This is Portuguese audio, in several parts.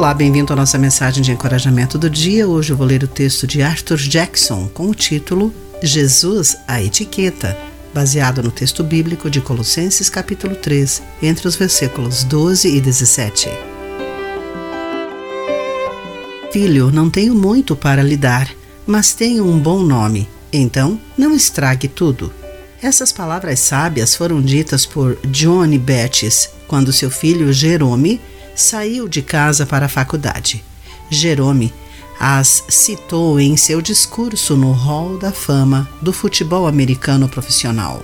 Olá, bem-vindo à nossa mensagem de encorajamento do dia. Hoje eu vou ler o texto de Arthur Jackson com o título Jesus, a etiqueta, baseado no texto bíblico de Colossenses capítulo 3, entre os versículos 12 e 17. Filho, não tenho muito para lhe dar, mas tenho um bom nome, então não estrague tudo. Essas palavras sábias foram ditas por Johnny Bettis quando seu filho Jerome saiu de casa para a faculdade. Jerome as citou em seu discurso no Hall da Fama do futebol americano profissional.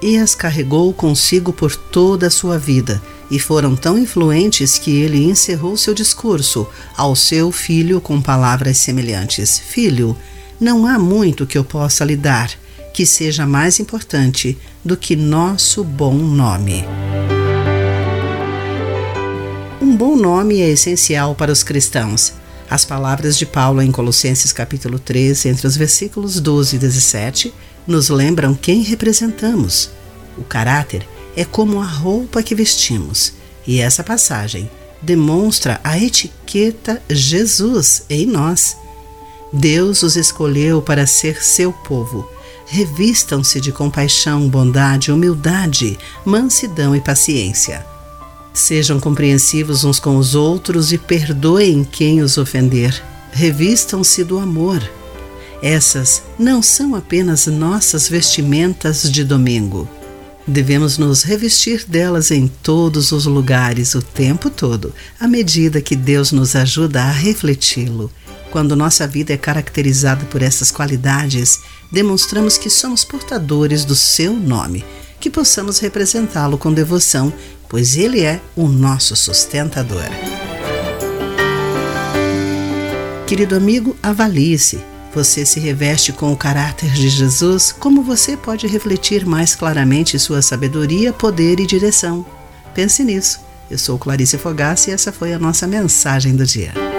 E as carregou consigo por toda a sua vida, e foram tão influentes que ele encerrou seu discurso ao seu filho com palavras semelhantes: Filho, não há muito que eu possa lhe dar que seja mais importante do que nosso bom nome. Bom nome é essencial para os cristãos. As palavras de Paulo em Colossenses capítulo 3, entre os versículos 12 e 17, nos lembram quem representamos. O caráter é como a roupa que vestimos, e essa passagem demonstra a etiqueta Jesus em nós. Deus os escolheu para ser seu povo. Revistam-se de compaixão, bondade, humildade, mansidão e paciência. Sejam compreensivos uns com os outros e perdoem quem os ofender. Revistam-se do amor. Essas não são apenas nossas vestimentas de domingo. Devemos nos revestir delas em todos os lugares, o tempo todo, à medida que Deus nos ajuda a refleti-lo. Quando nossa vida é caracterizada por essas qualidades, demonstramos que somos portadores do seu nome, que possamos representá-lo com devoção, pois ele é o nosso sustentador. Querido amigo, avalie-se. Você se reveste com o caráter de Jesus? Como você pode refletir mais claramente sua sabedoria, poder e direção? Pense nisso. Eu sou Clarice Fogassi e essa foi a nossa mensagem do dia.